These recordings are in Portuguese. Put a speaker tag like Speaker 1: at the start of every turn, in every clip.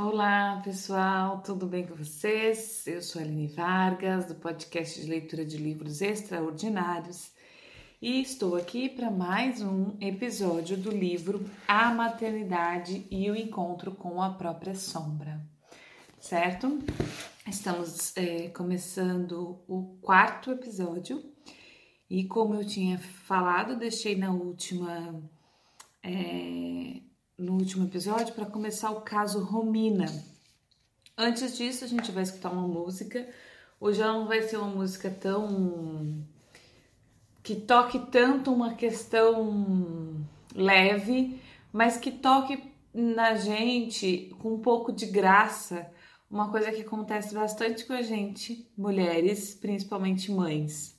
Speaker 1: Olá, pessoal, tudo bem com vocês? Eu sou a Aline Vargas, do podcast de leitura de livros extraordinários, e estou aqui para mais um episódio do livro A Maternidade e o Encontro com a Própria Sombra, certo? Estamos é, começando o quarto episódio, e como eu tinha falado, deixei na última. É, no último episódio para começar o caso Romina. Antes disso, a gente vai escutar uma música. Hoje ela não vai ser uma música tão. que toque tanto uma questão leve, mas que toque na gente com um pouco de graça, uma coisa que acontece bastante com a gente, mulheres, principalmente mães.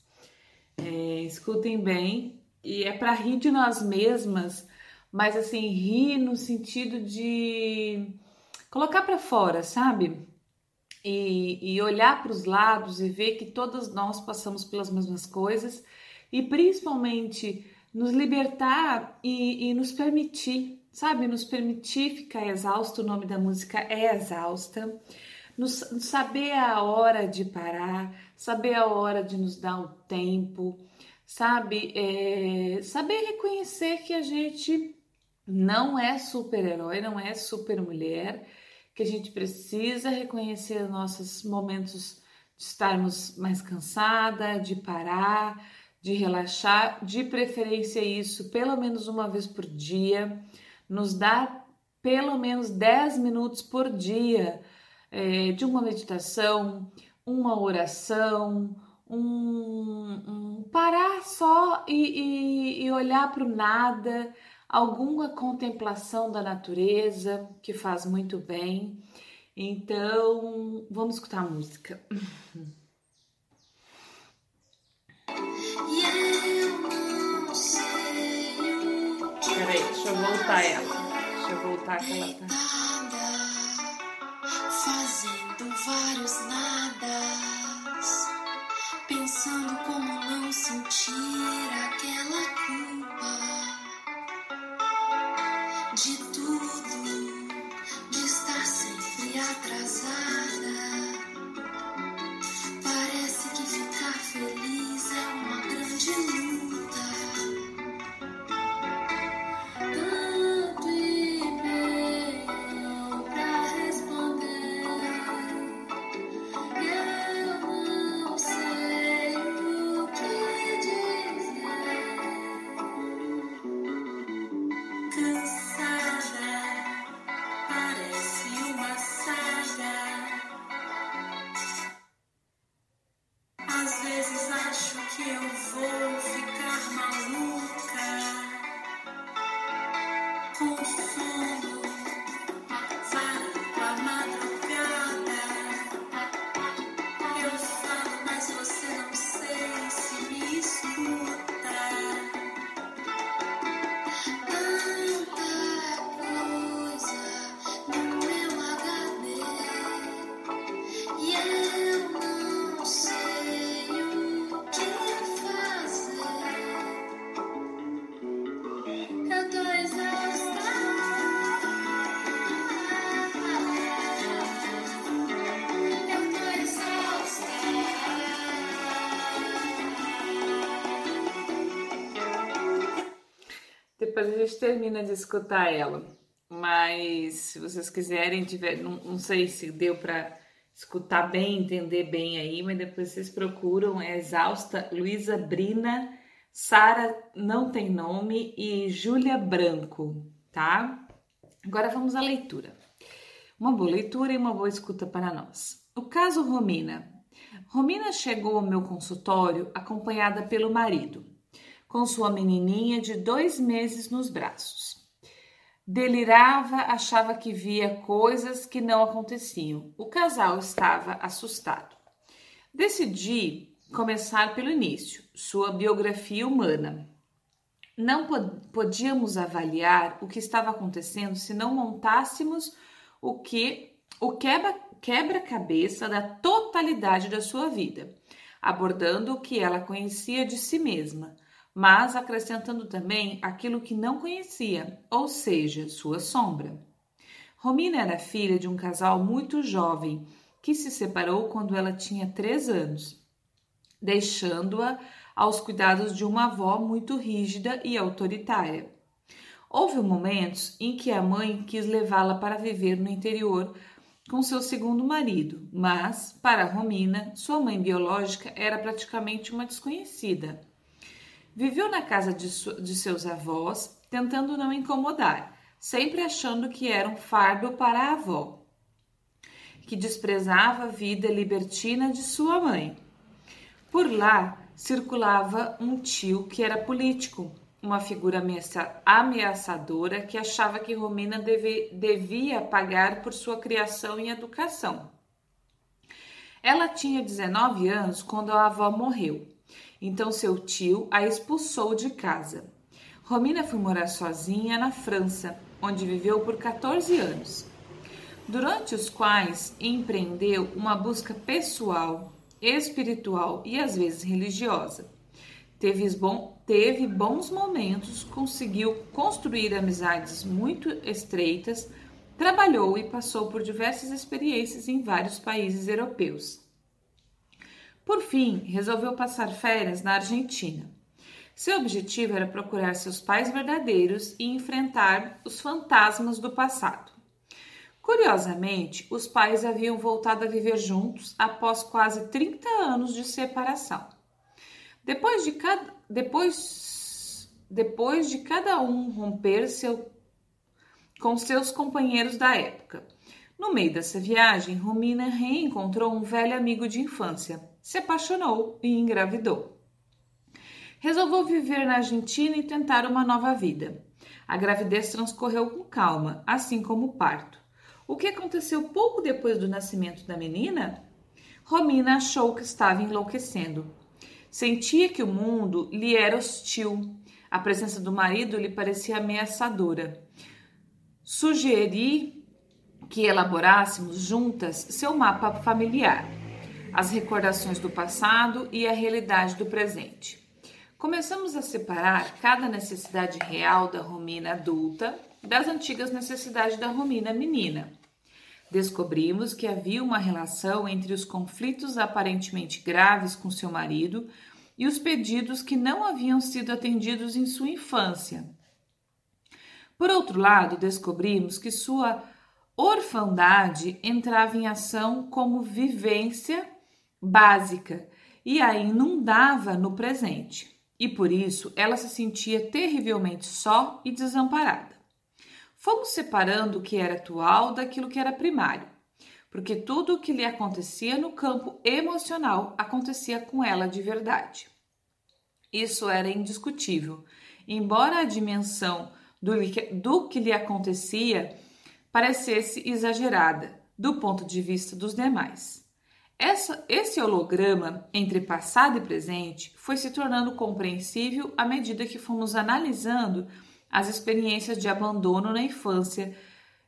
Speaker 1: É, escutem bem, e é para rir de nós mesmas mas assim, rir no sentido de colocar para fora, sabe? E, e olhar para os lados e ver que todas nós passamos pelas mesmas coisas e principalmente nos libertar e, e nos permitir, sabe? Nos permitir ficar exausto. O nome da música é Exausta. Nos, saber a hora de parar, saber a hora de nos dar o tempo, sabe? É, saber reconhecer que a gente não é super-herói, não é super-mulher, que a gente precisa reconhecer nossos momentos de estarmos mais cansada, de parar, de relaxar, de preferência isso pelo menos uma vez por dia, nos dar pelo menos 10 minutos por dia é, de uma meditação, uma oração, um, um parar só e, e, e olhar para o nada, alguma contemplação da natureza que faz muito bem. Então, vamos escutar a música. Peraí, deixa eu voltar ela. Deixa eu voltar que ela tá.
Speaker 2: Fazendo vários nadas, pensando como não sentir aquela culpa Parece que ficar feliz é uma grande luta.
Speaker 1: Gente termina de escutar ela. Mas se vocês quiserem, tiver, não, não sei se deu para escutar bem, entender bem aí, mas depois vocês procuram, é Exausta, Luísa Brina, Sara não tem nome e Júlia Branco, tá? Agora vamos à leitura. Uma boa leitura e uma boa escuta para nós. O caso Romina. Romina chegou ao meu consultório acompanhada pelo marido, com sua menininha de dois meses nos braços. Delirava, achava que via coisas que não aconteciam. O casal estava assustado. Decidi começar pelo início, sua biografia humana. Não pod podíamos avaliar o que estava acontecendo se não montássemos o que o quebra quebra-cabeça da totalidade da sua vida, abordando o que ela conhecia de si mesma, mas acrescentando também aquilo que não conhecia, ou seja, sua sombra. Romina era filha de um casal muito jovem que se separou quando ela tinha três anos, deixando-a aos cuidados de uma avó muito rígida e autoritária. Houve momentos em que a mãe quis levá-la para viver no interior com seu segundo marido, mas, para Romina, sua mãe biológica era praticamente uma desconhecida. Viveu na casa de, de seus avós, tentando não incomodar, sempre achando que era um fardo para a avó, que desprezava a vida libertina de sua mãe. Por lá circulava um tio que era político, uma figura ameaçadora que achava que Romina deve, devia pagar por sua criação e educação. Ela tinha 19 anos quando a avó morreu, então seu tio a expulsou de casa. Romina foi morar sozinha na França, onde viveu por 14 anos, durante os quais empreendeu uma busca pessoal, espiritual e às vezes religiosa. Teve, bom, teve bons momentos, conseguiu construir amizades muito estreitas, trabalhou e passou por diversas experiências em vários países europeus. Por fim, resolveu passar férias na Argentina. Seu objetivo era procurar seus pais verdadeiros e enfrentar os fantasmas do passado. Curiosamente, os pais haviam voltado a viver juntos após quase 30 anos de separação. Depois de cada, depois, depois de cada um romper seu, com seus companheiros da época. No meio dessa viagem, Romina reencontrou um velho amigo de infância, se apaixonou e engravidou. Resolveu viver na Argentina e tentar uma nova vida. A gravidez transcorreu com calma, assim como o parto. O que aconteceu pouco depois do nascimento da menina? Romina achou que estava enlouquecendo. Sentia que o mundo lhe era hostil. A presença do marido lhe parecia ameaçadora. Sugeri que elaborássemos juntas seu mapa familiar, as recordações do passado e a realidade do presente. Começamos a separar cada necessidade real da Romina adulta das antigas necessidades da Romina menina. Descobrimos que havia uma relação entre os conflitos aparentemente graves com seu marido e os pedidos que não haviam sido atendidos em sua infância. Por outro lado, descobrimos que sua orfandade entrava em ação como vivência básica e a inundava no presente, e por isso ela se sentia terrivelmente só e desamparada. Fomos separando o que era atual daquilo que era primário, porque tudo o que lhe acontecia no campo emocional acontecia com ela de verdade. Isso era indiscutível, embora a dimensão do, do que lhe acontecia parecesse exagerada do ponto de vista dos demais. Essa, esse holograma entre passado e presente foi se tornando compreensível à medida que fomos analisando as experiências de abandono na infância,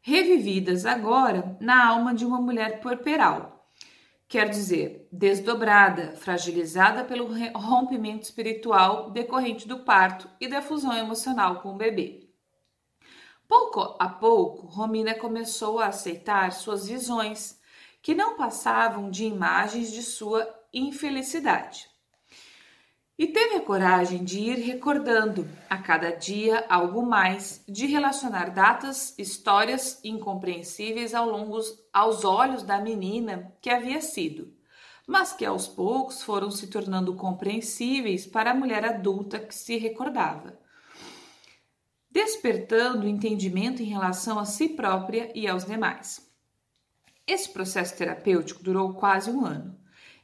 Speaker 1: revividas agora na alma de uma mulher puerperal. Quer dizer, desdobrada, fragilizada pelo rompimento espiritual decorrente do parto e da fusão emocional com o bebê. Pouco a pouco, Romina começou a aceitar suas visões, que não passavam de imagens de sua infelicidade. E teve a coragem de ir recordando a cada dia algo mais, de relacionar datas, histórias incompreensíveis ao longo aos olhos da menina que havia sido, mas que aos poucos foram se tornando compreensíveis para a mulher adulta que se recordava, despertando entendimento em relação a si própria e aos demais. Esse processo terapêutico durou quase um ano.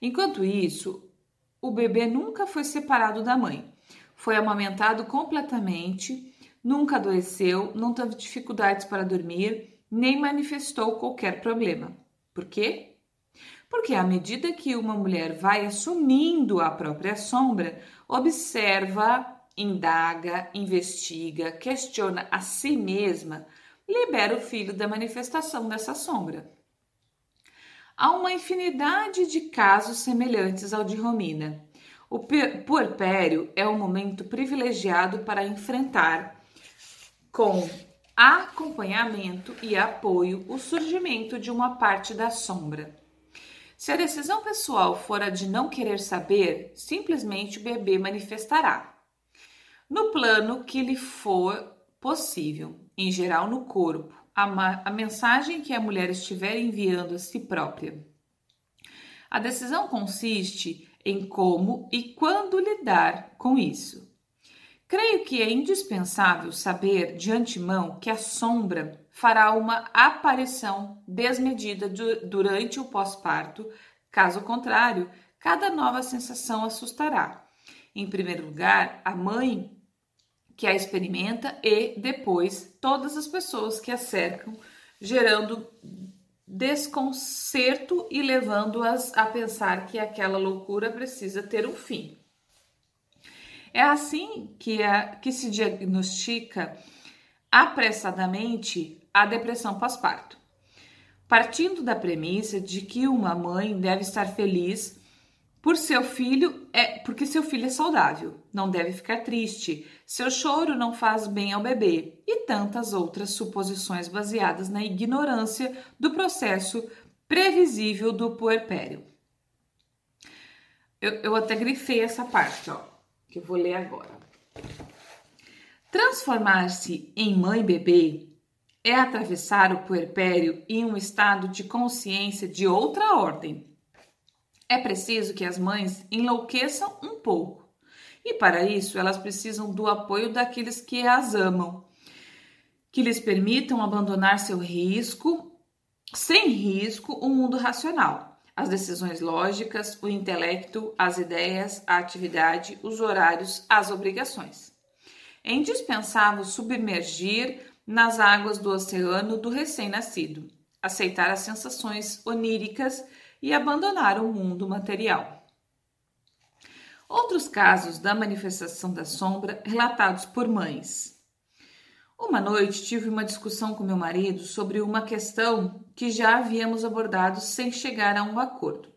Speaker 1: Enquanto isso, o bebê nunca foi separado da mãe. Foi amamentado completamente, nunca adoeceu, não teve dificuldades para dormir, nem manifestou qualquer problema. Por quê? Porque à medida que uma mulher vai assumindo a própria sombra, observa, indaga, investiga, questiona a si mesma, libera o filho da manifestação dessa sombra. Há uma infinidade de casos semelhantes ao de Romina. O puerpério é um momento privilegiado para enfrentar com acompanhamento e apoio o surgimento de uma parte da sombra. Se a decisão pessoal for a de não querer saber, simplesmente o bebê manifestará. No plano que lhe for possível, em geral no corpo, a, a mensagem que a mulher estiver enviando a si própria. A decisão consiste em como e quando lidar com isso. Creio que é indispensável saber de antemão que a sombra fará uma aparição desmedida durante o pós-parto, caso contrário, cada nova sensação assustará. Em primeiro lugar, a mãe que a experimenta e depois todas as pessoas que a cercam, gerando desconcerto e levando-as a pensar que aquela loucura precisa ter um fim. É assim que, a, que se diagnostica apressadamente a depressão pós-parto. Partindo da premissa de que uma mãe deve estar feliz por seu filho é porque seu filho é saudável, não deve ficar triste. Seu choro não faz bem ao bebê e tantas outras suposições baseadas na ignorância do processo previsível do puerpério. Eu, eu até grifei essa parte, ó, que eu vou ler agora. Transformar-se em mãe bebê é atravessar o puerpério em um estado de consciência de outra ordem é preciso que as mães enlouqueçam um pouco. E para isso, elas precisam do apoio daqueles que as amam, que lhes permitam abandonar seu risco, sem risco, o mundo racional, as decisões lógicas, o intelecto, as ideias, a atividade, os horários, as obrigações. É indispensável submergir nas águas do oceano do recém-nascido, aceitar as sensações oníricas e abandonar o mundo material. Outros casos da manifestação da sombra relatados por mães. Uma noite tive uma discussão com meu marido sobre uma questão que já havíamos abordado sem chegar a um acordo.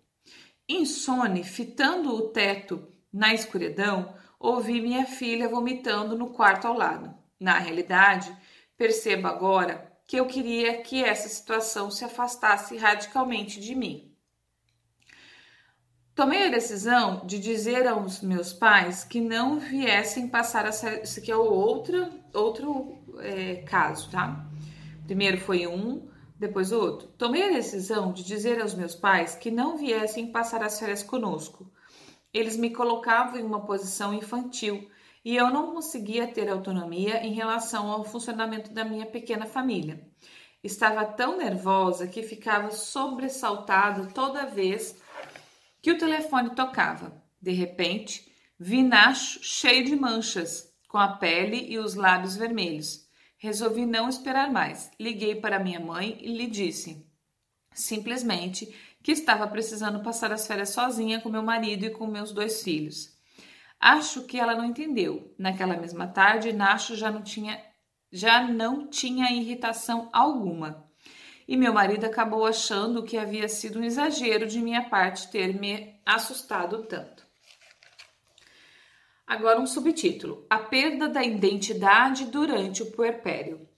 Speaker 1: Insone, fitando o teto na escuridão, ouvi minha filha vomitando no quarto ao lado. Na realidade, percebo agora que eu queria que essa situação se afastasse radicalmente de mim. Tomei a decisão de dizer aos meus pais que não viessem passar essa. Isso aqui é o outro, outro é, caso, tá? Primeiro foi um, depois o outro. Tomei a decisão de dizer aos meus pais que não viessem passar as férias conosco. Eles me colocavam em uma posição infantil e eu não conseguia ter autonomia em relação ao funcionamento da minha pequena família. Estava tão nervosa que ficava sobressaltada toda vez que o telefone tocava. De repente, vi Nacho cheio de manchas, com a pele e os lábios vermelhos. Resolvi não esperar mais. Liguei para minha mãe e lhe disse, simplesmente, que estava precisando passar as férias sozinha com meu marido e com meus dois filhos. Acho que ela não entendeu. Naquela mesma tarde, Nacho já não tinha já não tinha irritação alguma e meu marido acabou achando que havia sido um exagero de minha parte ter me assustado tanto. Agora um subtítulo: A perda da identidade durante o puerpério.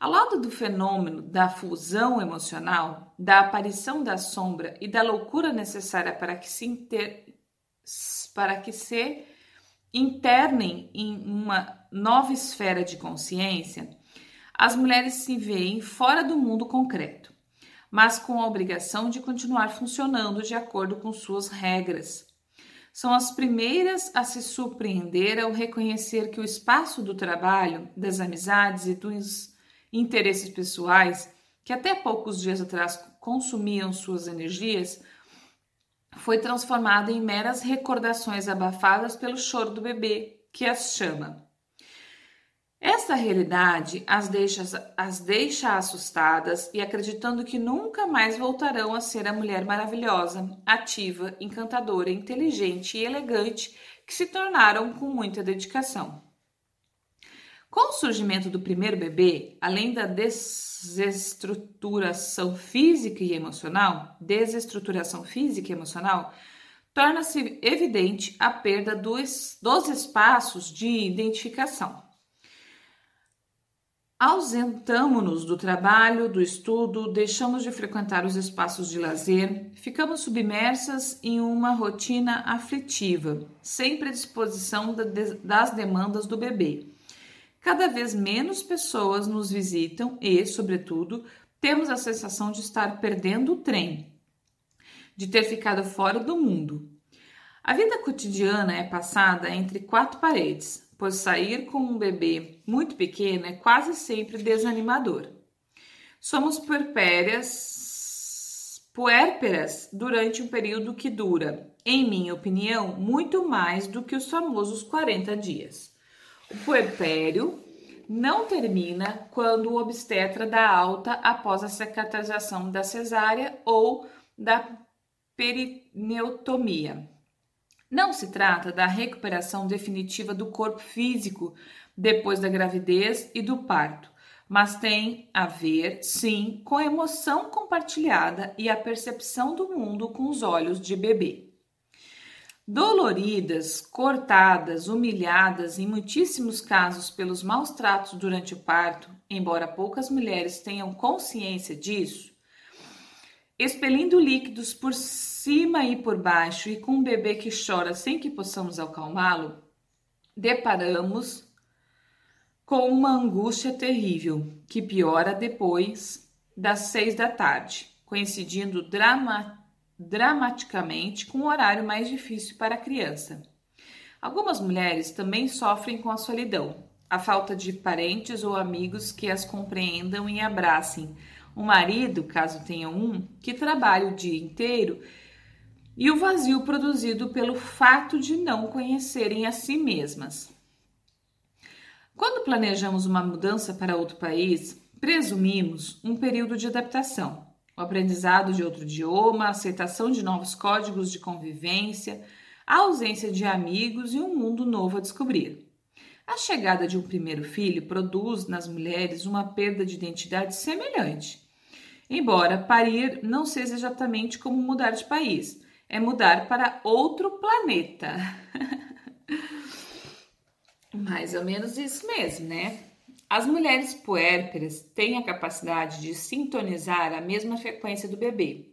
Speaker 1: Ao lado do fenômeno da fusão emocional, da aparição da sombra e da loucura necessária para que se, inter... para que se internem em uma nova esfera de consciência, as mulheres se veem fora do mundo concreto, mas com a obrigação de continuar funcionando de acordo com suas regras. São as primeiras a se surpreender ao reconhecer que o espaço do trabalho, das amizades e dos interesses pessoais, que até poucos dias atrás consumiam suas energias, foi transformado em meras recordações abafadas pelo choro do bebê, que as chama. Esta realidade as deixa, as deixa assustadas e acreditando que nunca mais voltarão a ser a mulher maravilhosa, ativa, encantadora, inteligente e elegante que se tornaram com muita dedicação. Com o surgimento do primeiro bebê, além da desestruturação física e emocional, desestruturação física e emocional, torna-se evidente a perda dos, dos espaços de identificação Ausentamos-nos do trabalho, do estudo, deixamos de frequentar os espaços de lazer, ficamos submersas em uma rotina aflitiva, sempre à disposição das demandas do bebê. Cada vez menos pessoas nos visitam e, sobretudo, temos a sensação de estar perdendo o trem, de ter ficado fora do mundo. A vida cotidiana é passada entre quatro paredes, pois sair com um bebê muito pequeno é quase sempre desanimador. Somos puerpérias, puérperas durante um período que dura, em minha opinião, muito mais do que os famosos 40 dias. O puerpério não termina quando o obstetra dá alta após a cicatrização da cesárea ou da perineotomia. Não se trata da recuperação definitiva do corpo físico depois da gravidez e do parto, mas tem a ver, sim, com a emoção compartilhada e a percepção do mundo com os olhos de bebê. Doloridas, cortadas, humilhadas, em muitíssimos casos pelos maus tratos durante o parto, embora poucas mulheres tenham consciência disso, expelindo líquidos por cima e por baixo e com um bebê que chora sem que possamos acalmá-lo, deparamos com uma angústia terrível que piora depois das seis da tarde, coincidindo drama, dramaticamente com o horário mais difícil para a criança. Algumas mulheres também sofrem com a solidão, a falta de parentes ou amigos que as compreendam e abracem o marido, caso tenha um, que trabalha o dia inteiro, e o vazio produzido pelo fato de não conhecerem a si mesmas. Quando planejamos uma mudança para outro país, presumimos um período de adaptação, o aprendizado de outro idioma, a aceitação de novos códigos de convivência, a ausência de amigos e um mundo novo a descobrir. A chegada de um primeiro filho produz nas mulheres uma perda de identidade semelhante. Embora parir não seja exatamente como mudar de país, é mudar para outro planeta. Mais ou menos isso mesmo, né? As mulheres puérperas têm a capacidade de sintonizar a mesma frequência do bebê,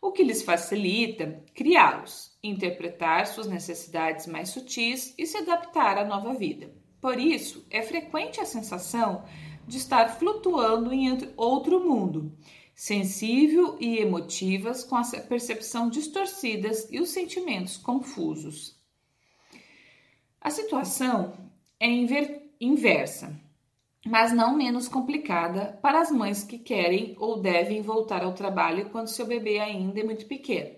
Speaker 1: o que lhes facilita criá-los, interpretar suas necessidades mais sutis e se adaptar à nova vida. Por isso, é frequente a sensação de estar flutuando em outro mundo sensível e emotivas, com a percepção distorcidas e os sentimentos confusos. A situação é inversa, mas não menos complicada para as mães que querem ou devem voltar ao trabalho quando seu bebê ainda é muito pequeno.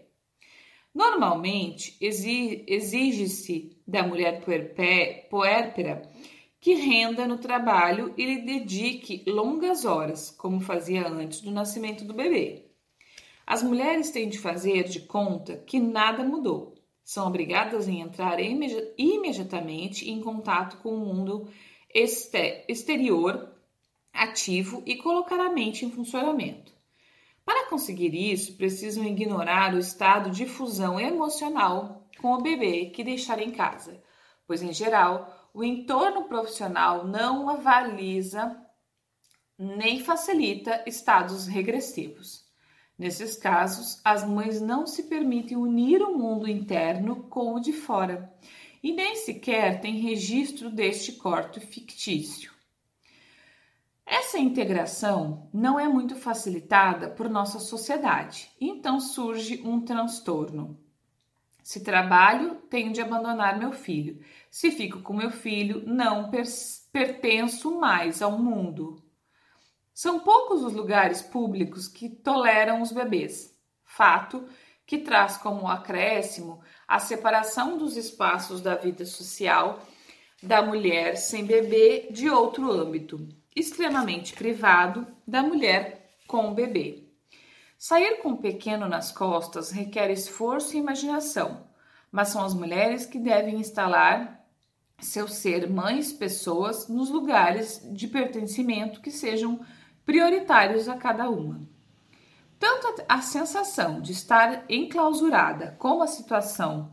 Speaker 1: Normalmente, exige-se da mulher puérpera que renda no trabalho e lhe dedique longas horas, como fazia antes do nascimento do bebê. As mulheres têm de fazer de conta que nada mudou. São obrigadas a entrar imediatamente em contato com o mundo exterior ativo e colocar a mente em funcionamento. Para conseguir isso, precisam ignorar o estado de fusão emocional com o bebê que deixar em casa, pois, em geral, o entorno profissional não avaliza nem facilita estados regressivos. Nesses casos, as mães não se permitem unir o mundo interno com o de fora e nem sequer têm registro deste corte fictício. Essa integração não é muito facilitada por nossa sociedade, então surge um transtorno. Se trabalho, tenho de abandonar meu filho. Se fico com meu filho, não pertenço mais ao mundo. São poucos os lugares públicos que toleram os bebês. Fato que traz como acréscimo a separação dos espaços da vida social da mulher sem bebê de outro âmbito, extremamente privado da mulher com o bebê. Sair com um pequeno nas costas requer esforço e imaginação, mas são as mulheres que devem instalar seu ser mães, pessoas, nos lugares de pertencimento que sejam prioritários a cada uma. Tanto a sensação de estar enclausurada como a situação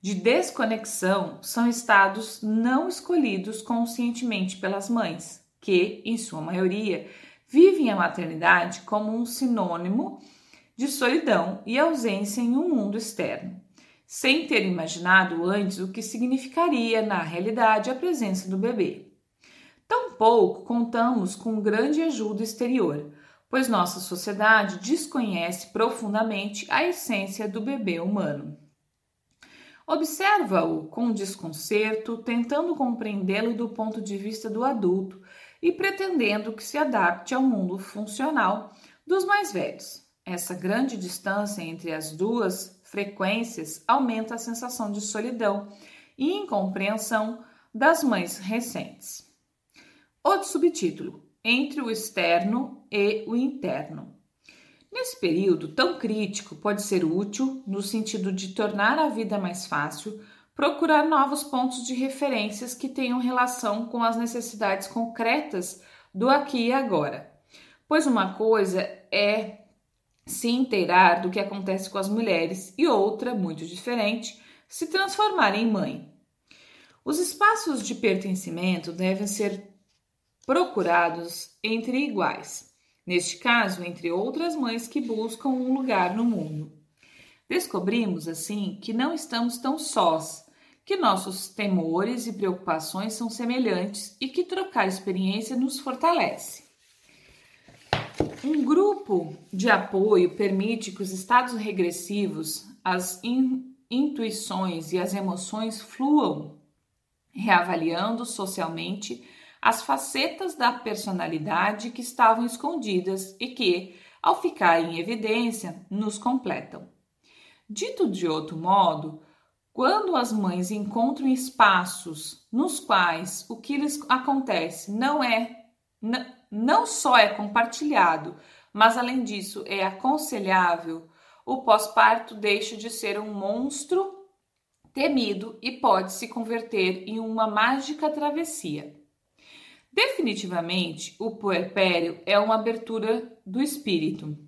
Speaker 1: de desconexão são estados não escolhidos conscientemente pelas mães. que, em sua maioria, vivem a maternidade como um sinônimo de solidão e ausência em um mundo externo, sem ter imaginado antes o que significaria, na realidade, a presença do bebê. Tampouco contamos com grande ajuda exterior, pois nossa sociedade desconhece profundamente a essência do bebê humano. Observa-o com desconcerto, tentando compreendê-lo do ponto de vista do adulto e pretendendo que se adapte ao mundo funcional dos mais velhos. Essa grande distância entre as duas frequências aumenta a sensação de solidão e incompreensão das mães recentes. Outro subtítulo: Entre o externo e o interno. Nesse período tão crítico, pode ser útil, no sentido de tornar a vida mais fácil, procurar novos pontos de referências que tenham relação com as necessidades concretas do aqui e agora. Pois uma coisa é se inteirar do que acontece com as mulheres e outra, muito diferente, se transformar em mãe. Os espaços de pertencimento devem ser procurados entre iguais neste caso, entre outras mães que buscam um lugar no mundo. Descobrimos, assim, que não estamos tão sós, que nossos temores e preocupações são semelhantes e que trocar experiência nos fortalece. Um grupo de apoio permite que os estados regressivos, as in intuições e as emoções fluam, reavaliando socialmente as facetas da personalidade que estavam escondidas e que, ao ficar em evidência, nos completam. Dito de outro modo, quando as mães encontram espaços nos quais o que lhes acontece não é não só é compartilhado, mas além disso é aconselhável, o pós-parto deixa de ser um monstro temido e pode se converter em uma mágica travessia. Definitivamente, o puerpério é uma abertura do espírito.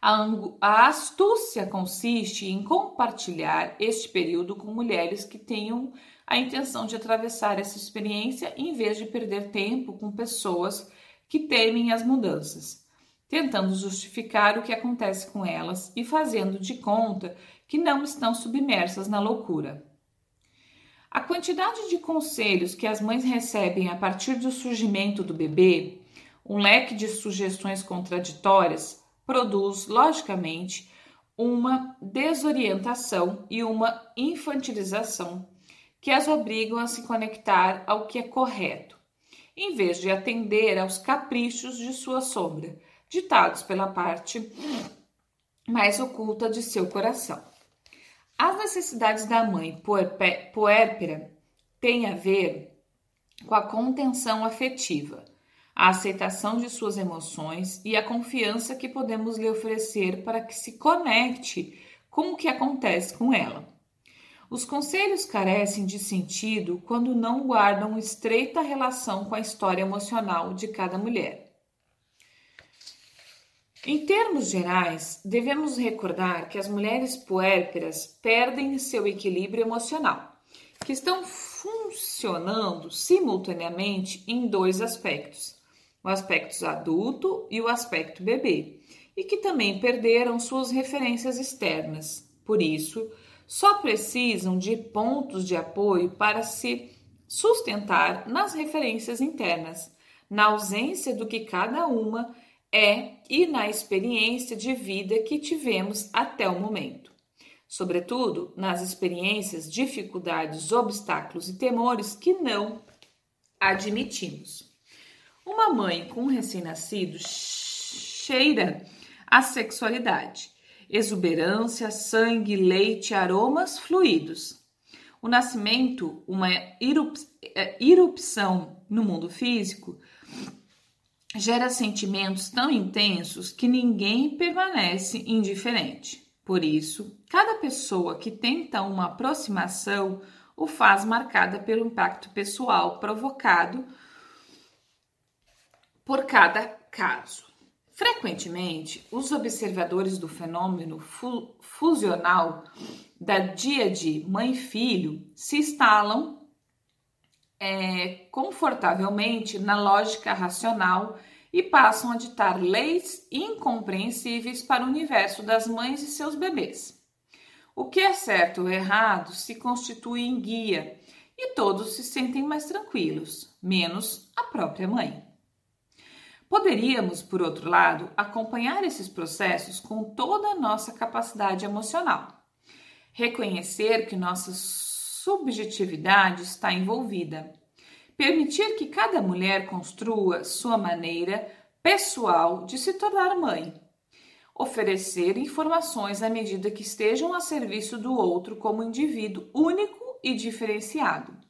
Speaker 1: A, astúcia consiste em compartilhar este período com mulheres que tenham a intenção de atravessar essa experiência em vez de perder tempo com pessoas que temem as mudanças, tentando justificar o que acontece com elas e fazendo de conta que não estão submersas na loucura. A quantidade de conselhos que as mães recebem a partir do surgimento do bebê, um leque de sugestões contraditórias, produz, logicamente, uma desorientação e uma infantilização que as obrigam a se conectar ao que é correto, em vez de atender aos caprichos de sua sombra, ditados pela parte mais oculta de seu coração. As necessidades da mãe puérpera têm a ver com a contenção afetiva, a aceitação de suas emoções e a confiança que podemos lhe oferecer para que se conecte com o que acontece com ela. Os conselhos carecem de sentido quando não guardam estreita relação com a história emocional de cada mulher. Em termos gerais, devemos recordar que as mulheres puérperas perdem seu equilíbrio emocional, que estão funcionando simultaneamente em dois aspectos: o aspecto adulto e o aspecto bebê, e que também perderam suas referências externas. Por isso, só precisam de pontos de apoio para se sustentar nas referências internas, na ausência do que cada uma é e na experiência de vida que tivemos até o momento. Sobretudo nas experiências, dificuldades, obstáculos e temores que não admitimos. Uma mãe com um recém-nascido cheira a sexualidade, exuberância, sangue, leite, aromas, fluidos. O nascimento, uma irrupção é, no mundo físico, gera sentimentos tão intensos que ninguém permanece indiferente. Por isso, cada pessoa que tenta uma aproximação o faz marcada pelo impacto pessoal provocado por cada caso. Frequentemente, os observadores do fenômeno fu fusional da dia de mãe-filho se instalam é, confortavelmente na lógica racional e passam a ditar leis incompreensíveis para o universo das mães e seus bebês. O que é certo ou errado se constitui em guia e todos se sentem mais tranquilos, menos a própria mãe. Poderíamos, por outro lado, acompanhar esses processos com toda a nossa capacidade emocional. Reconhecer que nossa subjetividade está envolvida. Permitir que cada mulher construa sua maneira pessoal de se tornar mãe. Oferecer informações à medida que estejam a serviço do outro como indivíduo único e diferenciado.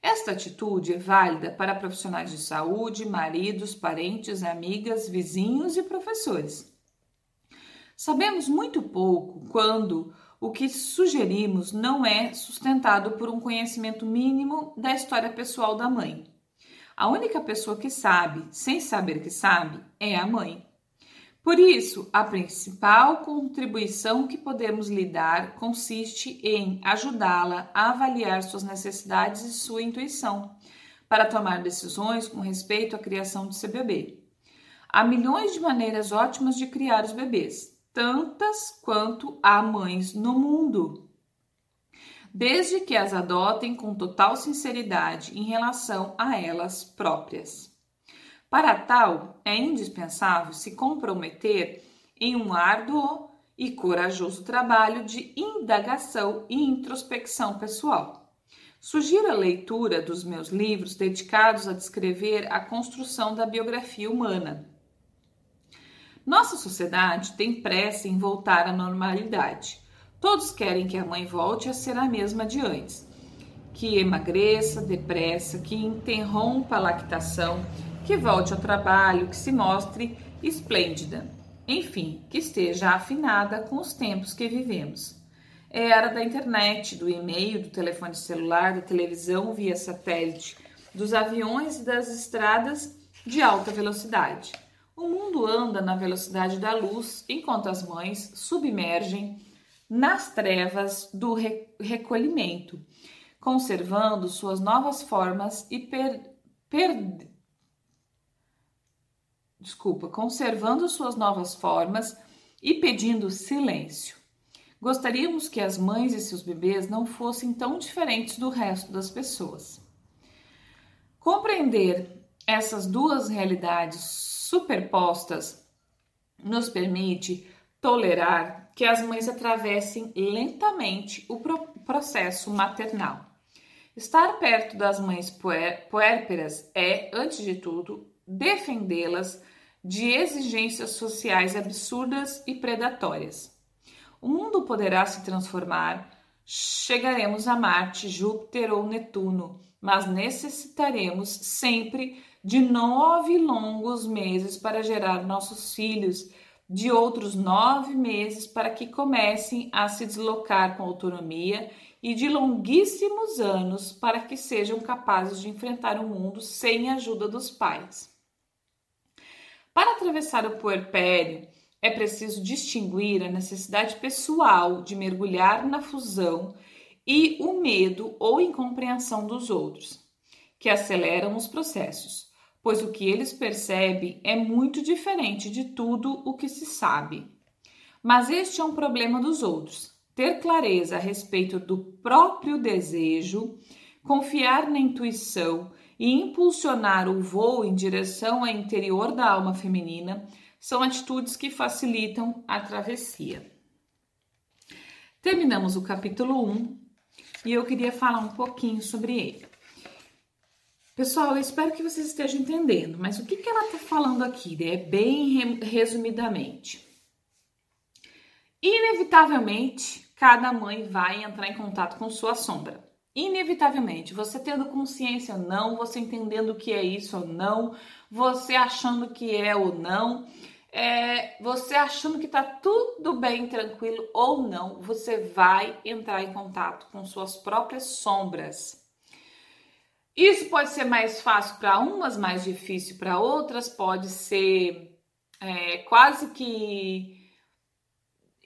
Speaker 1: Esta atitude é válida para profissionais de saúde, maridos, parentes, amigas, vizinhos e professores. Sabemos muito pouco quando o que sugerimos não é sustentado por um conhecimento mínimo da história pessoal da mãe. A única pessoa que sabe, sem saber que sabe, é a mãe. Por isso, a principal contribuição que podemos lhe dar consiste em ajudá-la a avaliar suas necessidades e sua intuição, para tomar decisões com respeito à criação de seu bebê. Há milhões de maneiras ótimas de criar os bebês, tantas quanto há mães no mundo, desde que as adotem com total sinceridade em relação a elas próprias. Para tal, é indispensável se comprometer em um árduo e corajoso trabalho de indagação e introspecção pessoal. Sugiro a leitura dos meus livros dedicados a descrever a construção da biografia humana. Nossa sociedade tem pressa em voltar à normalidade. Todos querem que a mãe volte a ser a mesma de antes, que emagreça depressa, que interrompa a lactação que volte ao trabalho, que se mostre esplêndida, enfim, que esteja afinada com os tempos que vivemos. É era da internet, do e-mail, do telefone celular, da televisão via satélite, dos aviões e das estradas de alta velocidade. O mundo anda na velocidade da luz, enquanto as mães submergem nas trevas do recolhimento, conservando suas novas formas e per, per, desculpa, conservando suas novas formas e pedindo silêncio. Gostaríamos que as mães e seus bebês não fossem tão diferentes do resto das pessoas. Compreender essas duas realidades superpostas nos permite tolerar que as mães atravessem lentamente o processo maternal. Estar perto das mães puérperas é, antes de tudo, defendê-las de exigências sociais absurdas e predatórias. O mundo poderá se transformar, chegaremos a Marte, Júpiter ou Netuno, mas necessitaremos sempre de nove longos meses para gerar nossos filhos, de outros nove meses para que comecem a se deslocar com autonomia e de longuíssimos anos para que sejam capazes de enfrentar o mundo sem a ajuda dos pais. Para atravessar o puerpério, é preciso distinguir a necessidade pessoal de mergulhar na fusão e o medo ou incompreensão dos outros, que aceleram os processos, pois o que eles percebem é muito diferente de tudo o que se sabe. Mas este é um problema dos outros. Ter clareza a respeito do próprio desejo, confiar na intuição e impulsionar o voo em direção ao interior da alma feminina são atitudes que facilitam a travessia. Terminamos o capítulo 1 e eu queria falar um pouquinho sobre ele. Pessoal, eu espero que vocês estejam entendendo, mas o que, que ela está falando aqui, né? Bem resumidamente. Inevitavelmente, cada mãe vai entrar em contato com sua sombra inevitavelmente, você tendo consciência ou não, você entendendo o que é isso ou não, você achando que é ou não, é, você achando que tá tudo bem, tranquilo ou não, você vai entrar em contato com suas próprias sombras. Isso pode ser mais fácil para umas, mais difícil para outras, pode ser é, quase que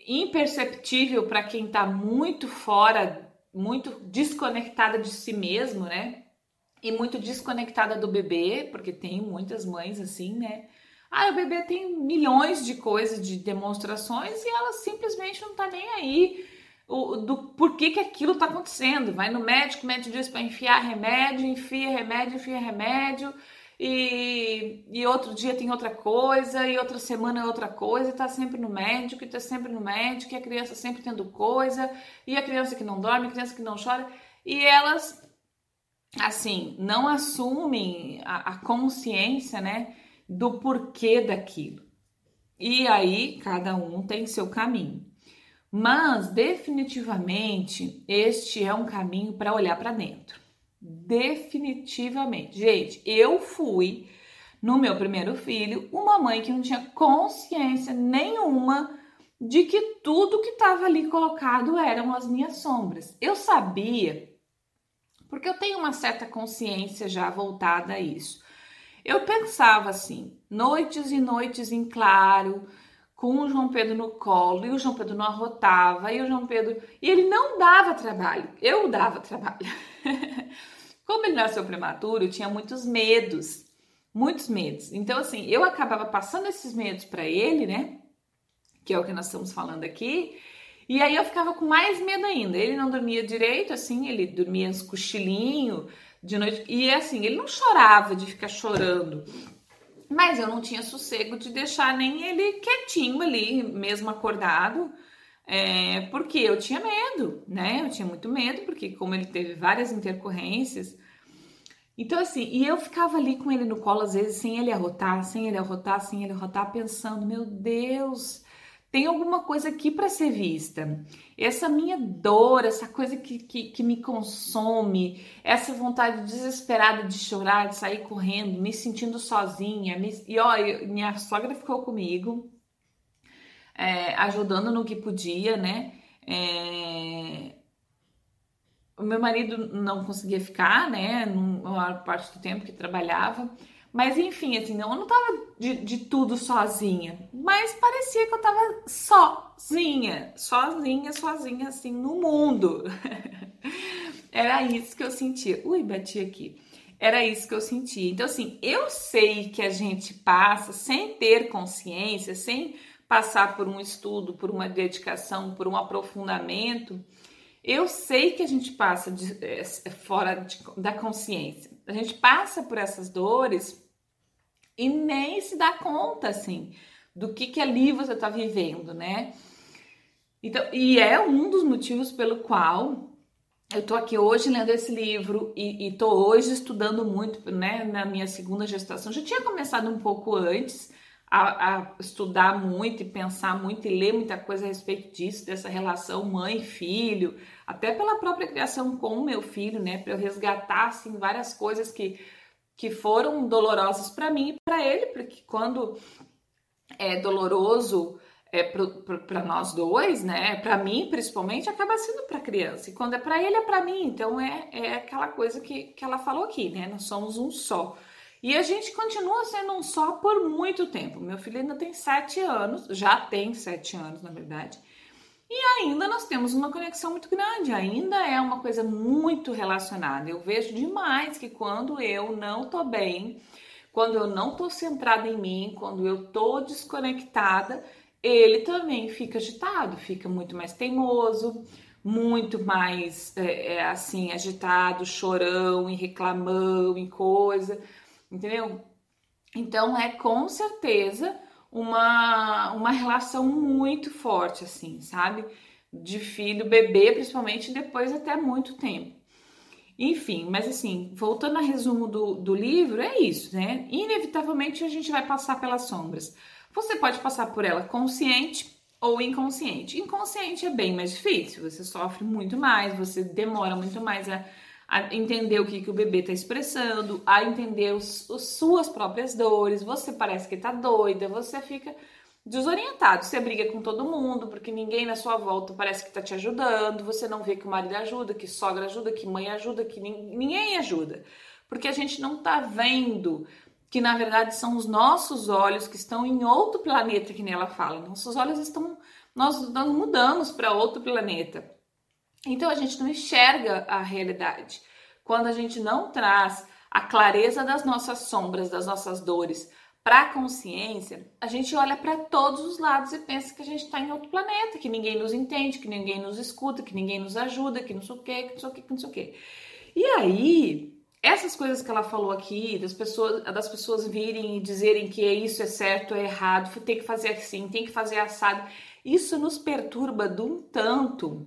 Speaker 1: imperceptível para quem está muito fora muito desconectada de si mesmo, né? e muito desconectada do bebê, porque tem muitas mães assim, né? Ah, o bebê tem milhões de coisas, de demonstrações, e ela simplesmente não tá nem aí o, do porquê que aquilo tá acontecendo. Vai no médico, o médico diz para enfiar remédio, enfia remédio, enfia remédio, e, e outro dia tem outra coisa, e outra semana é outra coisa, e tá sempre no médico, e tá sempre no médico, e a criança sempre tendo coisa, e a criança que não dorme, a criança que não chora, e elas assim, não assumem a, a consciência, né, do porquê daquilo. E aí cada um tem seu caminho. Mas definitivamente este é um caminho para olhar para dentro. Definitivamente. Gente, eu fui no meu primeiro filho uma mãe que não tinha consciência nenhuma de que tudo que estava ali colocado eram as minhas sombras. Eu sabia porque eu tenho uma certa consciência já voltada a isso. Eu pensava assim, noites e noites em claro, com o João Pedro no colo, e o João Pedro não arrotava, e o João Pedro. E ele não dava trabalho, eu dava trabalho. Como ele nasceu prematuro, eu tinha muitos medos, muitos medos. Então, assim, eu acabava passando esses medos para ele, né? Que é o que nós estamos falando aqui, e aí eu ficava com mais medo ainda. Ele não dormia direito, assim, ele dormia uns cochilinho de noite. E assim, ele não chorava de ficar chorando. Mas eu não tinha sossego de deixar nem ele quietinho ali, mesmo acordado. É, porque eu tinha medo, né? Eu tinha muito medo, porque como ele teve várias intercorrências. Então, assim, e eu ficava ali com ele no colo, às vezes, sem ele arrotar, sem ele arrotar, sem ele arrotar, pensando, meu Deus, tem alguma coisa aqui para ser vista. Essa minha dor, essa coisa que, que, que, me consome, essa vontade desesperada de chorar, de sair correndo, me sentindo sozinha. Me... E ó, minha sogra ficou comigo, é, ajudando no que podia, né? É... O meu marido não conseguia ficar, né? Numa parte do tempo que trabalhava. Mas enfim, assim, eu não tava de, de tudo sozinha, mas parecia que eu tava sozinha, sozinha, sozinha, assim, no mundo. Era isso que eu sentia. Ui, bati aqui. Era isso que eu sentia. Então, assim, eu sei que a gente passa sem ter consciência, sem passar por um estudo, por uma dedicação, por um aprofundamento. Eu sei que a gente passa de, é, fora de, da consciência. A gente passa por essas dores e nem se dá conta, assim, do que que ali você está vivendo, né? Então, e é um dos motivos pelo qual eu tô aqui hoje lendo esse livro e, e tô hoje estudando muito, né, na minha segunda gestação. Já tinha começado um pouco antes a, a estudar muito e pensar muito e ler muita coisa a respeito disso, dessa relação mãe-filho, até pela própria criação com o meu filho, né, para eu resgatar, assim, várias coisas que que foram dolorosas para mim e para ele, porque quando é doloroso é, para nós dois, né? Para mim, principalmente, acaba sendo para criança. E quando é para ele, é para mim. Então é, é aquela coisa que, que ela falou aqui, né? Nós somos um só. E a gente continua sendo um só por muito tempo. Meu filho ainda tem sete anos, já tem sete anos, na verdade. E ainda nós temos uma conexão muito grande, ainda é uma coisa muito relacionada. Eu vejo demais que quando eu não tô bem, quando eu não tô centrada em mim, quando eu tô desconectada, ele também fica agitado, fica muito mais teimoso, muito mais é, é, assim, agitado, chorão e reclamão e coisa, entendeu? Então é com certeza uma, uma relação muito forte, assim, sabe? De filho, bebê, principalmente, depois até muito tempo. Enfim, mas assim, voltando a resumo do, do livro, é isso, né? Inevitavelmente a gente vai passar pelas sombras. Você pode passar por ela consciente ou inconsciente. Inconsciente é bem mais difícil, você sofre muito mais, você demora muito mais a a entender o que, que o bebê está expressando, a entender os, as suas próprias dores. Você parece que está doida, você fica desorientado. Você briga com todo mundo porque ninguém na sua volta parece que está te ajudando. Você não vê que o marido ajuda, que sogra ajuda, que mãe ajuda, que ninguém ajuda. Porque a gente não está vendo que na verdade são os nossos olhos que estão em outro planeta, que nela fala. Nossos olhos estão. Nós, nós mudamos para outro planeta. Então a gente não enxerga a realidade. Quando a gente não traz a clareza das nossas sombras, das nossas dores para a consciência, a gente olha para todos os lados e pensa que a gente está em outro planeta, que ninguém nos entende, que ninguém nos escuta, que ninguém nos ajuda, que não sei o que, que não sei o que, que não sei o que. E aí, essas coisas que ela falou aqui, das pessoas, das pessoas virem e dizerem que é isso é certo, é errado, tem que fazer assim, tem que fazer assado, isso nos perturba de um tanto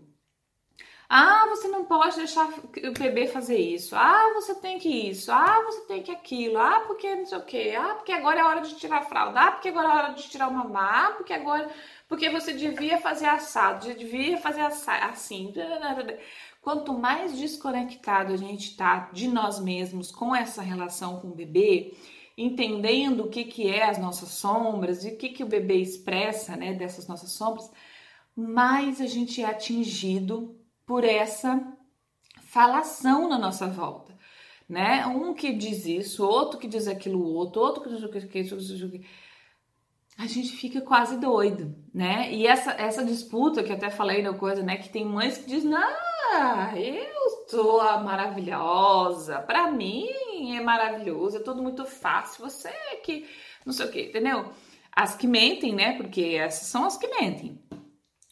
Speaker 1: ah, você não pode deixar o bebê fazer isso. Ah, você tem que isso. Ah, você tem que aquilo. Ah, porque não sei o quê. Ah, porque agora é hora de tirar a fralda. Ah, porque agora é hora de tirar o mamá. Ah, porque agora. Porque você devia fazer assado, devia fazer assim. Quanto mais desconectado a gente tá de nós mesmos com essa relação com o bebê, entendendo o que, que é as nossas sombras e o que, que o bebê expressa né, dessas nossas sombras, mais a gente é atingido por essa falação na nossa volta, né? Um que diz isso, outro que diz aquilo outro, outro que diz o que, que, a gente fica quase doido, né? E essa, essa disputa que até falei na coisa, né? Que tem mães que dizem, não, eu sou a maravilhosa, para mim é maravilhoso, é tudo muito fácil, você é que não sei o que, entendeu? As que mentem, né? Porque essas são as que mentem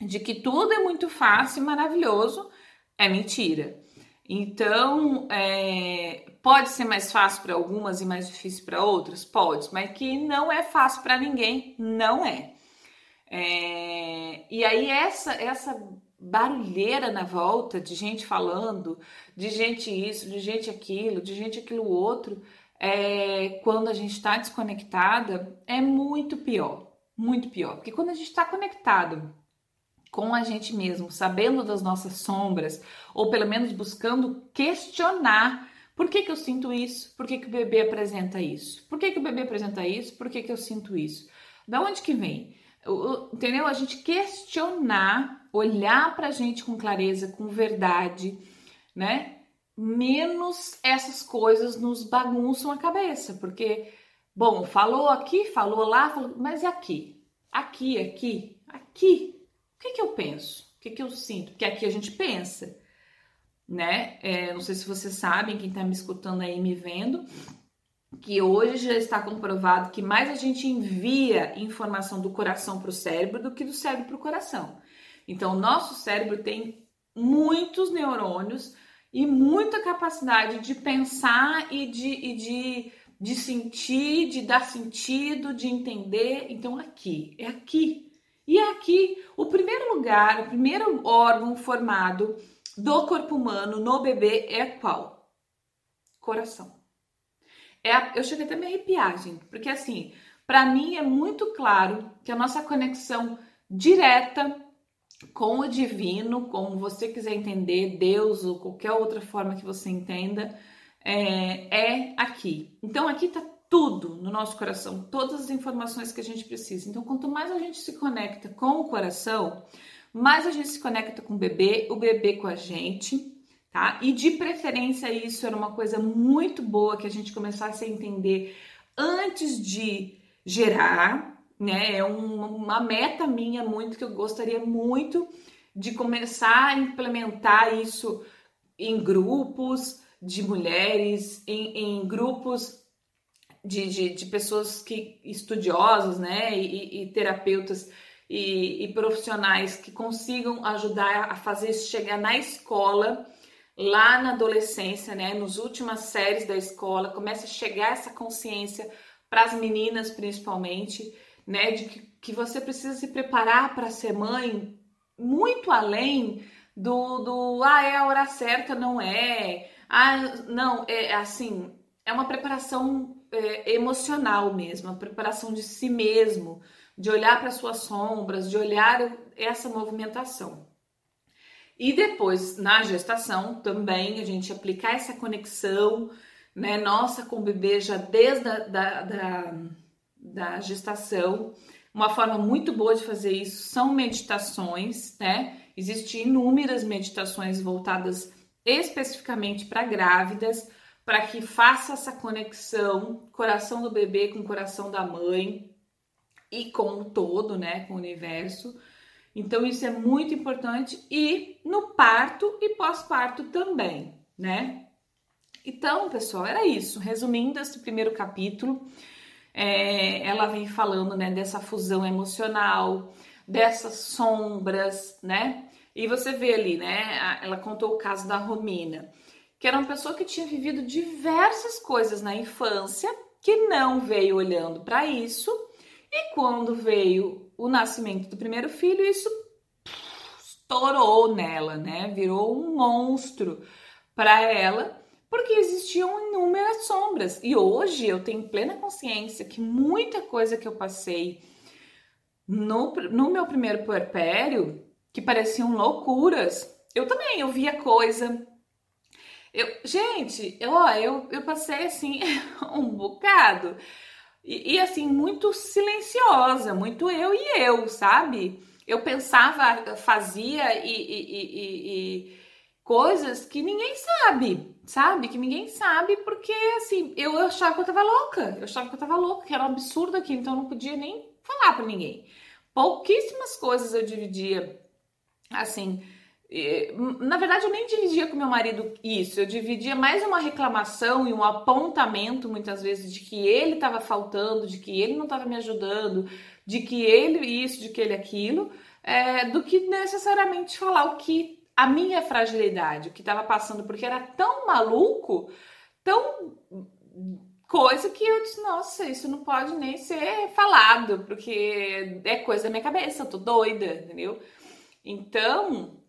Speaker 1: de que tudo é muito fácil e maravilhoso é mentira. Então, é, pode ser mais fácil para algumas e mais difícil para outras? Pode, mas que não é fácil para ninguém, não é. é. E aí, essa, essa barulheira na volta de gente falando, de gente isso, de gente aquilo, de gente aquilo outro, é, quando a gente está desconectada, é muito pior. Muito pior. Porque quando a gente está conectado com a gente mesmo, sabendo das nossas sombras, ou pelo menos buscando questionar por que, que eu sinto isso, por que, que o bebê apresenta isso, por que, que o bebê apresenta isso, por que, que eu sinto isso, da onde que vem? Entendeu? A gente questionar, olhar para a gente com clareza, com verdade, né? Menos essas coisas nos bagunçam a cabeça, porque, bom, falou aqui, falou lá, falou, mas e aqui? Aqui, aqui, aqui, que, que eu penso? O que, que eu sinto? Porque aqui a gente pensa, né? É, não sei se vocês sabem, quem está me escutando aí, me vendo, que hoje já está comprovado que mais a gente envia informação do coração para o cérebro do que do cérebro para o coração. Então, o nosso cérebro tem muitos neurônios e muita capacidade de pensar e de, e de, de sentir, de dar sentido, de entender. Então, aqui, é aqui e aqui, o primeiro lugar, o primeiro órgão formado do corpo humano no bebê é qual? Coração. É, eu cheguei até a me arrepiar, gente, porque assim, para mim é muito claro que a nossa conexão direta com o divino, como você quiser entender, Deus ou qualquer outra forma que você entenda, é, é aqui. Então aqui tá tudo no nosso coração, todas as informações que a gente precisa. Então, quanto mais a gente se conecta com o coração, mais a gente se conecta com o bebê, o bebê com a gente, tá? E de preferência, isso era uma coisa muito boa que a gente começasse a entender antes de gerar, né? É uma meta minha muito que eu gostaria muito de começar a implementar isso em grupos de mulheres, em, em grupos de, de, de pessoas que estudiosas, né, e, e terapeutas e, e, profissionais que consigam ajudar a fazer isso chegar na escola, lá na adolescência, né, nos últimas séries da escola, começa a chegar essa consciência para as meninas principalmente, né, de que, que você precisa se preparar para ser mãe muito além do, do ah, é a hora certa, não é, ah, não, é assim, é uma preparação é, emocional mesmo, a preparação de si mesmo, de olhar para suas sombras, de olhar essa movimentação. E depois, na gestação, também a gente aplicar essa conexão, né, nossa com o bebê já desde a da, da, da gestação. Uma forma muito boa de fazer isso são meditações, né? Existem inúmeras meditações voltadas especificamente para grávidas, para que faça essa conexão coração do bebê com o coração da mãe e com o todo, né, com o universo. Então isso é muito importante e no parto e pós-parto também, né? Então, pessoal, era isso. Resumindo esse primeiro capítulo, é, ela vem falando né, dessa fusão emocional, dessas sombras, né? E você vê ali, né? Ela contou o caso da Romina, que era uma pessoa que tinha vivido diversas coisas na infância, que não veio olhando para isso, e quando veio o nascimento do primeiro filho, isso estourou nela, né? Virou um monstro para ela, porque existiam inúmeras sombras. E hoje eu tenho plena consciência que muita coisa que eu passei no, no meu primeiro puerpério, que pareciam loucuras, eu também, eu via coisa. Eu, gente, eu, ó, eu, eu passei assim um bocado. E, e, assim, muito silenciosa, muito eu e eu, sabe? Eu pensava, fazia e, e, e coisas que ninguém sabe, sabe? Que ninguém sabe, porque assim, eu, achava que eu tava louca, eu achava que eu tava louca, que era um absurdo aqui, então eu não podia nem falar para ninguém. Pouquíssimas coisas eu dividia, assim. Na verdade, eu nem dividia com meu marido isso, eu dividia mais uma reclamação e um apontamento, muitas vezes, de que ele estava faltando, de que ele não estava me ajudando, de que ele isso, de que ele aquilo, é, do que necessariamente falar o que a minha fragilidade, o que estava passando, porque era tão maluco, tão coisa que eu disse, nossa, isso não pode nem ser falado, porque é coisa da minha cabeça, eu tô doida, entendeu? Então,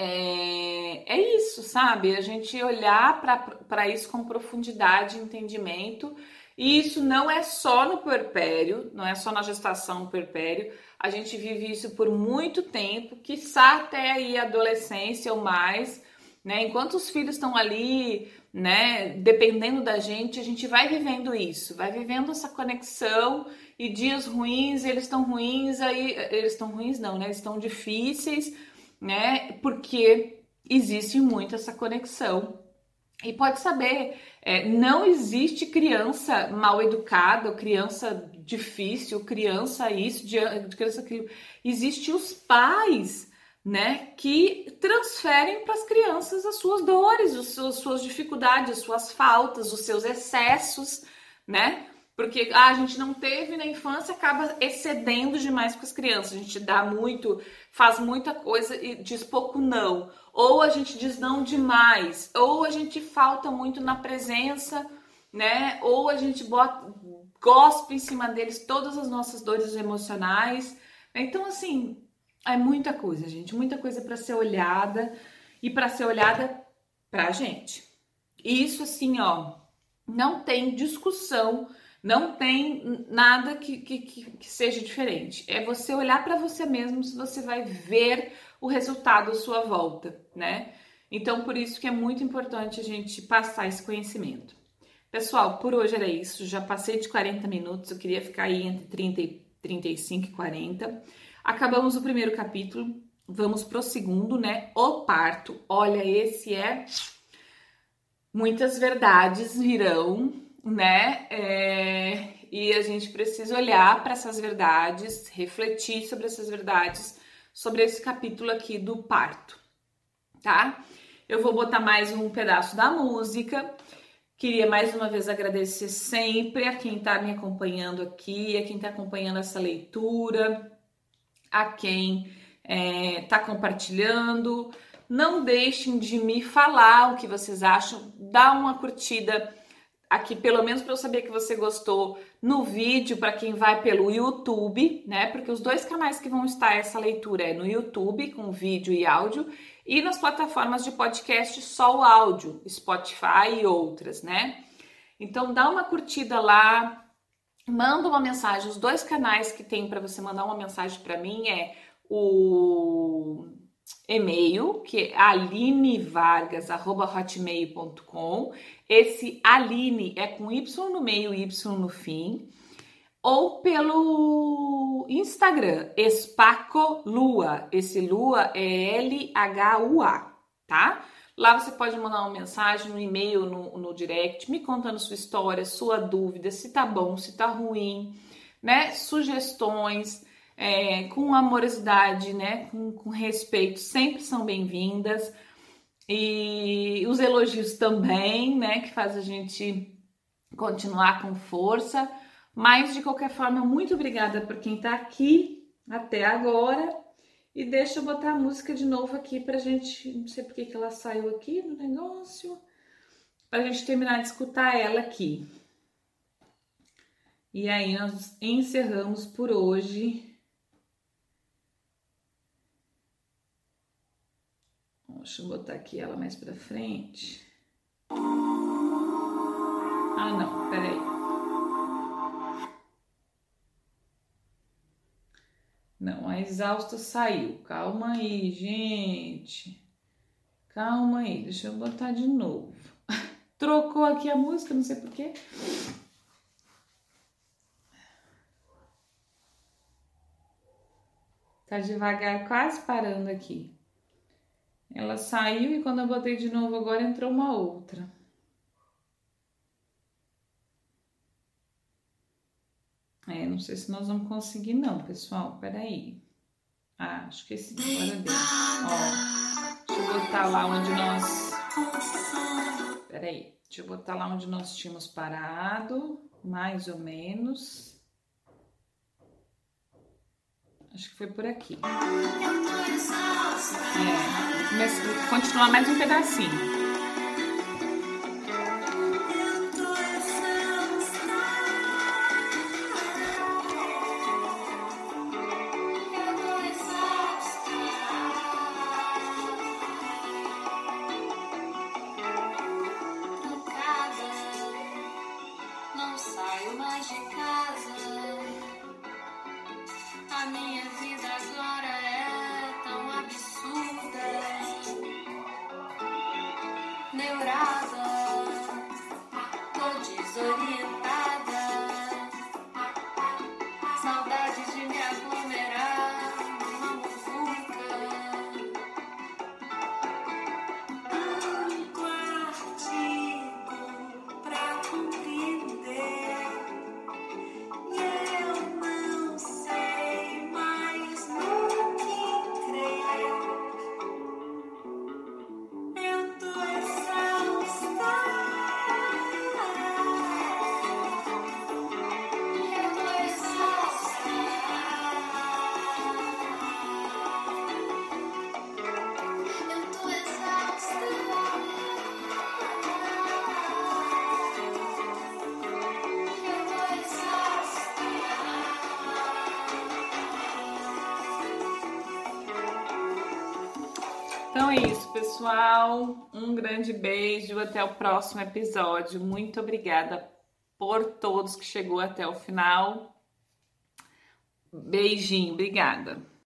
Speaker 1: é, é isso, sabe? A gente olhar para isso com profundidade, entendimento, e isso não é só no puerpério, não é só na gestação no puerpério, a gente vive isso por muito tempo, quiçá até aí a adolescência ou mais, né? Enquanto os filhos estão ali, né, dependendo da gente, a gente vai vivendo isso, vai vivendo essa conexão e dias ruins, eles estão ruins, aí eles estão ruins não, né? Eles estão difíceis, né? Porque existe muito essa conexão. E pode saber, é, não existe criança mal educada, criança difícil, criança isso, criança aquilo. Existe os pais, né, que transferem para as crianças as suas dores, as suas dificuldades, as suas faltas, os seus excessos, né? Porque ah, a gente não teve na infância, acaba excedendo demais com as crianças. A gente dá muito, faz muita coisa e diz pouco não. Ou a gente diz não demais, ou a gente falta muito na presença, né? Ou a gente bota, gospe em cima deles todas as nossas dores emocionais. Então, assim, é muita coisa, gente, muita coisa para ser olhada e para ser olhada pra gente. Isso, assim, ó, não tem discussão, não tem nada que, que, que seja diferente. É você olhar para você mesmo se você vai ver o resultado à sua volta, né? Então, por isso que é muito importante a gente passar esse conhecimento. Pessoal, por hoje era isso. Já passei de 40 minutos, eu queria ficar aí entre 30 e 35 e 40. Acabamos o primeiro capítulo, vamos pro segundo, né? O parto. Olha, esse é. Muitas verdades virão, né? É... E a gente precisa olhar para essas verdades, refletir sobre essas verdades, sobre esse capítulo aqui do parto, tá? Eu vou botar mais um pedaço da música Queria mais uma vez agradecer sempre a quem está me acompanhando aqui, a quem está acompanhando essa leitura, a quem está é, tá compartilhando. Não deixem de me falar o que vocês acham, dá uma curtida aqui, pelo menos para eu saber que você gostou no vídeo, para quem vai pelo YouTube, né? Porque os dois canais que vão estar essa leitura é no YouTube, com vídeo e áudio, e nas plataformas de podcast só o áudio, Spotify e outras, né? Então dá uma curtida lá, manda uma mensagem. Os dois canais que tem para você mandar uma mensagem para mim é o e-mail, que é alinevargas@hotmail.com. Esse Aline é com Y no meio e Y no fim ou pelo Instagram, Espaco Lua. Esse Lua é L-H-U-A, tá? Lá você pode mandar uma mensagem, um e-mail no, no direct, me contando sua história, sua dúvida, se tá bom, se tá ruim, né? Sugestões, é, com amorosidade, né? Com, com respeito, sempre são bem-vindas. E os elogios também, né, que faz a gente continuar com força. Mas de qualquer forma, muito obrigada por quem tá aqui até agora. E deixa eu botar a música de novo aqui pra gente, não sei por que ela saiu aqui no negócio, pra gente terminar de escutar ela aqui. E aí nós encerramos por hoje. Deixa eu botar aqui ela mais pra frente. Ah, não, peraí. Não, a exausta saiu. Calma aí, gente. Calma aí, deixa eu botar de novo. Trocou aqui a música, não sei porquê. Tá devagar, quase parando aqui. Ela saiu e quando eu botei de novo agora entrou uma outra. É, não sei se nós vamos conseguir não, pessoal. Peraí. Ah, acho que sim, agora deu. Ó, deixa eu botar lá onde nós... Peraí, deixa eu botar lá onde nós tínhamos parado, mais ou menos. Acho que foi por aqui. É, mas continuar mais um pedacinho. Pessoal. Um grande beijo. Até o próximo episódio. Muito obrigada por todos que chegou até o final. Beijinho, obrigada.